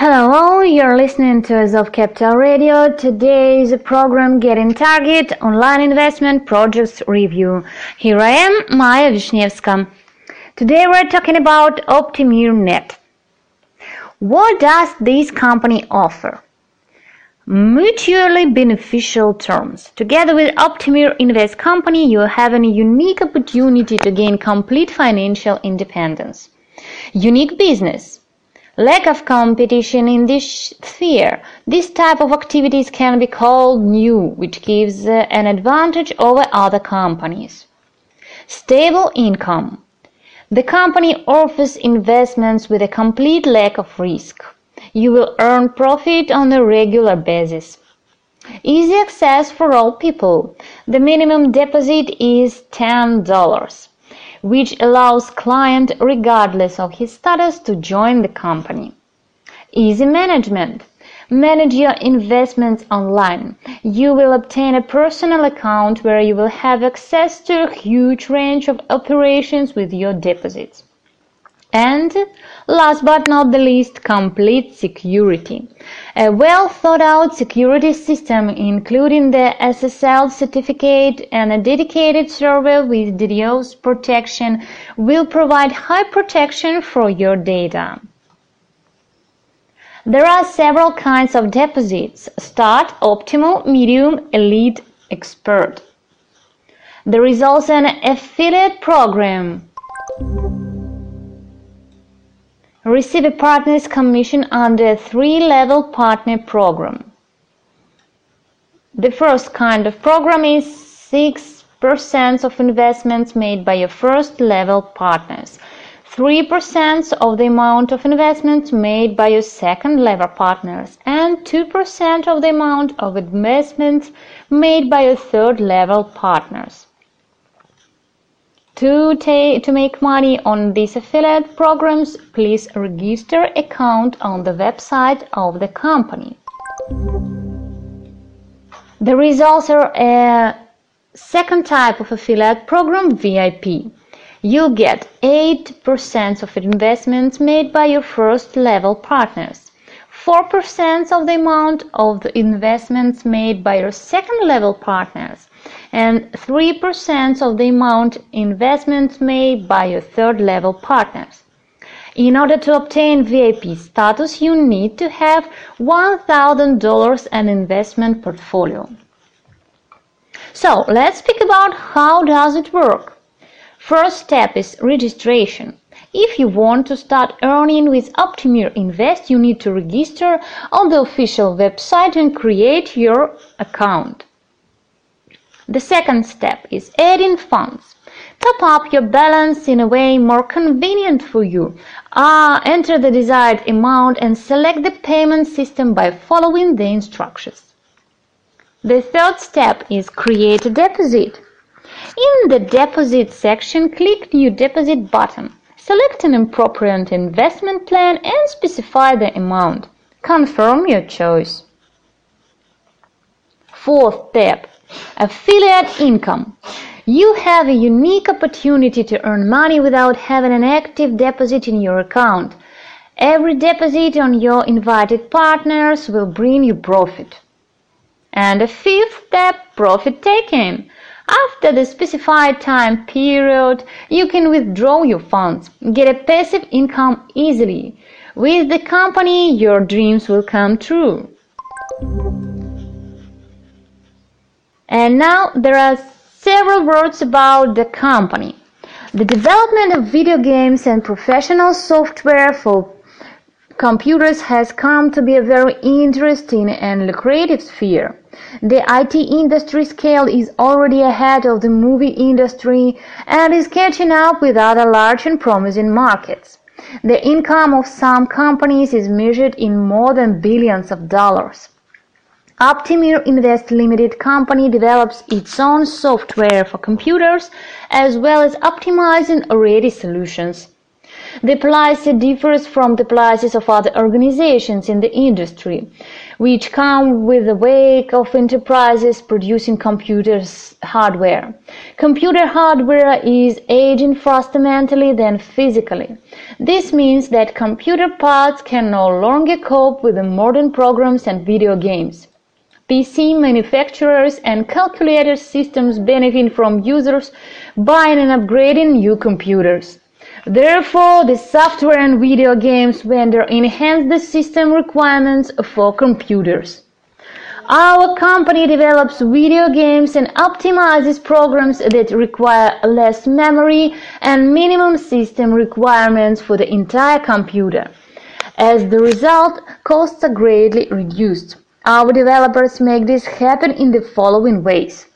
Hello, you're listening to Azov Capital Radio. Today's program Getting Target Online Investment Projects Review. Here I am, Maya Vishnevska. Today we're talking about OptimirNet. What does this company offer? Mutually beneficial terms. Together with Optimir Invest Company, you have a unique opportunity to gain complete financial independence. Unique business lack of competition in this sphere. This type of activities can be called new, which gives uh, an advantage over other companies. Stable income. The company offers investments with a complete lack of risk. You will earn profit on a regular basis. Easy access for all people. The minimum deposit is $10 which allows client regardless of his status to join the company. Easy management. Manage your investments online. You will obtain a personal account where you will have access to a huge range of operations with your deposits. And last but not the least, complete security. A well thought out security system, including the SSL certificate and a dedicated server with DDoS protection, will provide high protection for your data. There are several kinds of deposits start, optimal, medium, elite, expert. There is also an affiliate program receive a partner's commission under a three-level partner program. The first kind of program is 6% of investments made by your first level partners, 3% of the amount of investments made by your second level partners, and 2% of the amount of investments made by your third level partners. To, to make money on these affiliate programs, please register account on the website of the company. There is also a second type of affiliate program, VIP. You get 8% of investments made by your first level partners, 4% of the amount of the investments made by your second level partners, and 3% of the amount investments made by your third level partners. In order to obtain VIP status, you need to have $1,000 an investment portfolio. So let's speak about how does it work. First step is registration. If you want to start earning with Optimir Invest, you need to register on the official website and create your account. The second step is adding funds. Top up your balance in a way more convenient for you. Ah, enter the desired amount and select the payment system by following the instructions. The third step is create a deposit. In the deposit section, click New Deposit button. Select an appropriate investment plan and specify the amount. Confirm your choice. Fourth step Affiliate income. You have a unique opportunity to earn money without having an active deposit in your account. Every deposit on your invited partners will bring you profit. And the fifth step, profit taking. After the specified time period, you can withdraw your funds, get a passive income easily. With the company, your dreams will come true. And now there are several words about the company. The development of video games and professional software for computers has come to be a very interesting and lucrative sphere. The IT industry scale is already ahead of the movie industry and is catching up with other large and promising markets. The income of some companies is measured in more than billions of dollars. Optimir Invest Limited company develops its own software for computers as well as optimizing already solutions. The policy differs from the policies of other organizations in the industry, which come with the wake of enterprises producing computers hardware. Computer hardware is aging faster mentally than physically. This means that computer parts can no longer cope with the modern programs and video games. PC manufacturers and calculator systems benefit from users buying and upgrading new computers. Therefore, the software and video games vendor enhance the system requirements for computers. Our company develops video games and optimizes programs that require less memory and minimum system requirements for the entire computer. As the result, costs are greatly reduced. Our developers make this happen in the following ways.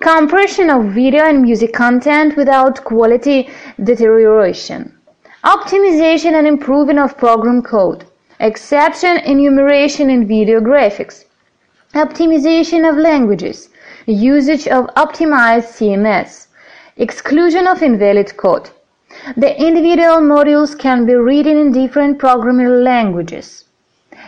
Compression of video and music content without quality deterioration. Optimization and improving of program code. Exception enumeration in video graphics. Optimization of languages. Usage of optimized CMS. Exclusion of invalid code. The individual modules can be written in different programming languages.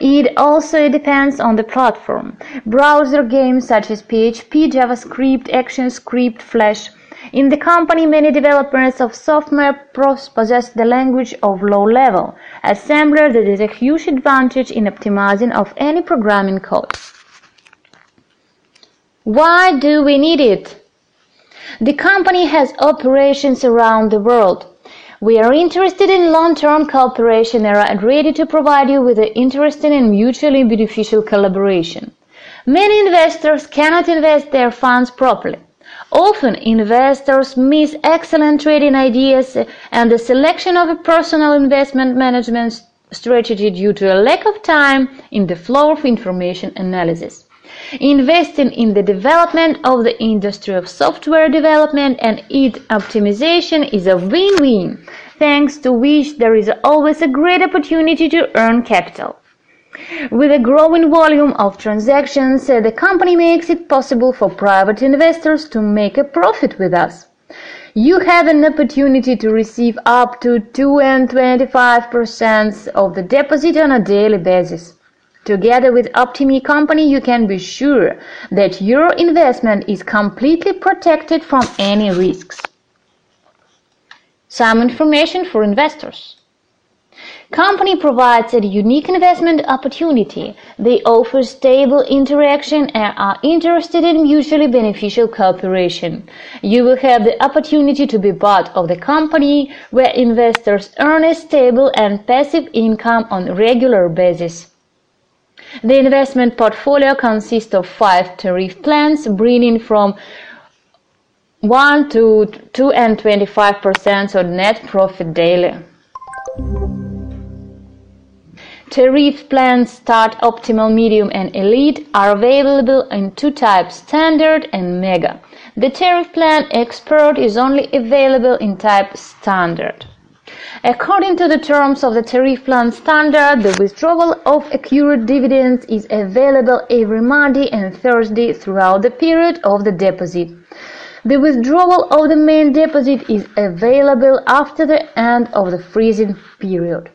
It also depends on the platform. Browser games such as PHP, JavaScript, ActionScript, Flash. In the company, many developers of software possess the language of low level assembler that is a huge advantage in optimizing of any programming code. Why do we need it? The company has operations around the world. We are interested in long-term cooperation and are ready to provide you with an interesting and mutually beneficial collaboration. Many investors cannot invest their funds properly. Often investors miss excellent trading ideas and the selection of a personal investment management strategy due to a lack of time in the flow of information analysis. Investing in the development of the industry of software development and its optimization is a win-win, thanks to which there is always a great opportunity to earn capital. With a growing volume of transactions, uh, the company makes it possible for private investors to make a profit with us. You have an opportunity to receive up to 2 and 25% of the deposit on a daily basis. Together with Optimir Company, you can be sure that your investment is completely protected from any risks. Some information for investors. Company provides a unique investment opportunity. They offer stable interaction and are interested in mutually beneficial cooperation. You will have the opportunity to be part of the company where investors earn a stable and passive income on a regular basis. The investment portfolio consists of five tariff plans, bringing from 1 to 2 and 25% of net profit daily. Tariff plans Start, Optimal, Medium and Elite are available in two types, Standard and Mega. The tariff plan Expert is only available in type Standard. According to the terms of the tariff plan standard, the withdrawal of accrued dividends is available every Monday and Thursday throughout the period of the deposit. The withdrawal of the main deposit is available after the end of the freezing period.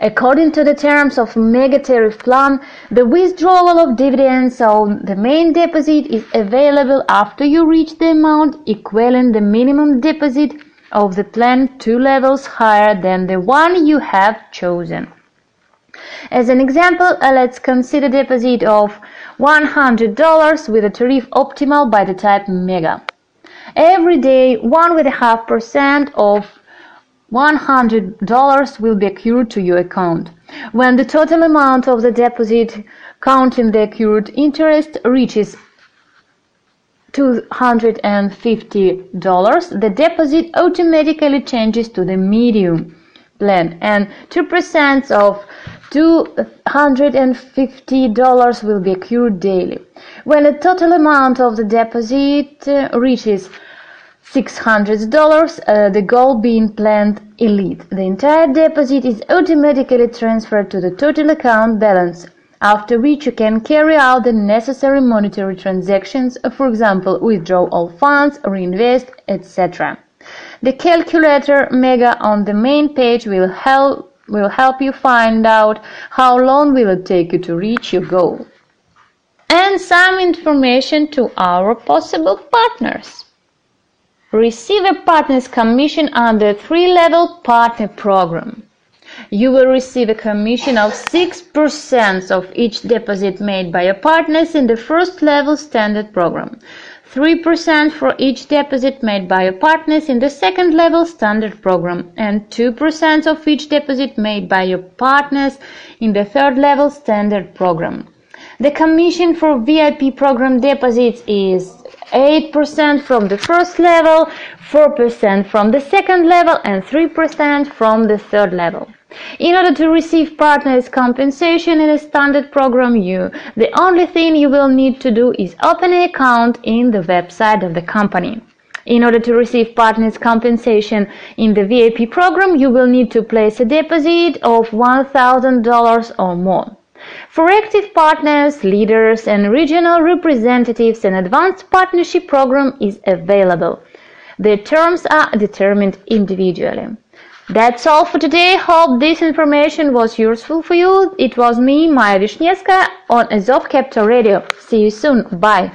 According to the terms of Mega Tariff Plan, the withdrawal of dividends on the main deposit is available after you reach the amount equaling the minimum deposit of the plan two levels higher than the one you have chosen. As an example, uh, let's consider deposit of $100 with a tariff optimal by the type Mega. Every day, one with a half percent of $100 will be accrued to your account. When the total amount of the deposit, counting the accrued interest, reaches $250, the deposit automatically changes to the medium plan. And 2% of $250 will be accrued daily. When the total amount of the deposit uh, reaches $600, uh, the goal being planned elite, the entire deposit is automatically transferred to the total account balance after which you can carry out the necessary monetary transactions, uh, for example, withdraw all funds, reinvest, etc. The calculator mega on the main page will help will help you find out how long will it take you to reach your goal. And some information to our possible partners. Receive a partner's commission under three-level partner program. You will receive a commission of 6% of each deposit made by your partners in the first level standard program, 3% for each deposit made by your partners in the second level standard program, and 2% of each deposit made by your partners in the third level standard program. The commission for VIP program deposits is 8% from the first level, 4% from the second level, and 3% from the third level. In order to receive partners compensation in a standard program you, the only thing you will need to do is open an account in the website of the company. In order to receive partners compensation in the VIP program, you will need to place a deposit of $1,000 or more. For active partners, leaders, and regional representatives, an advanced partnership program is available. The terms are determined individually. That's all for today. Hope this information was useful for you. It was me, Maya Vishnevska, on Azov Capital Radio. See you soon. Bye.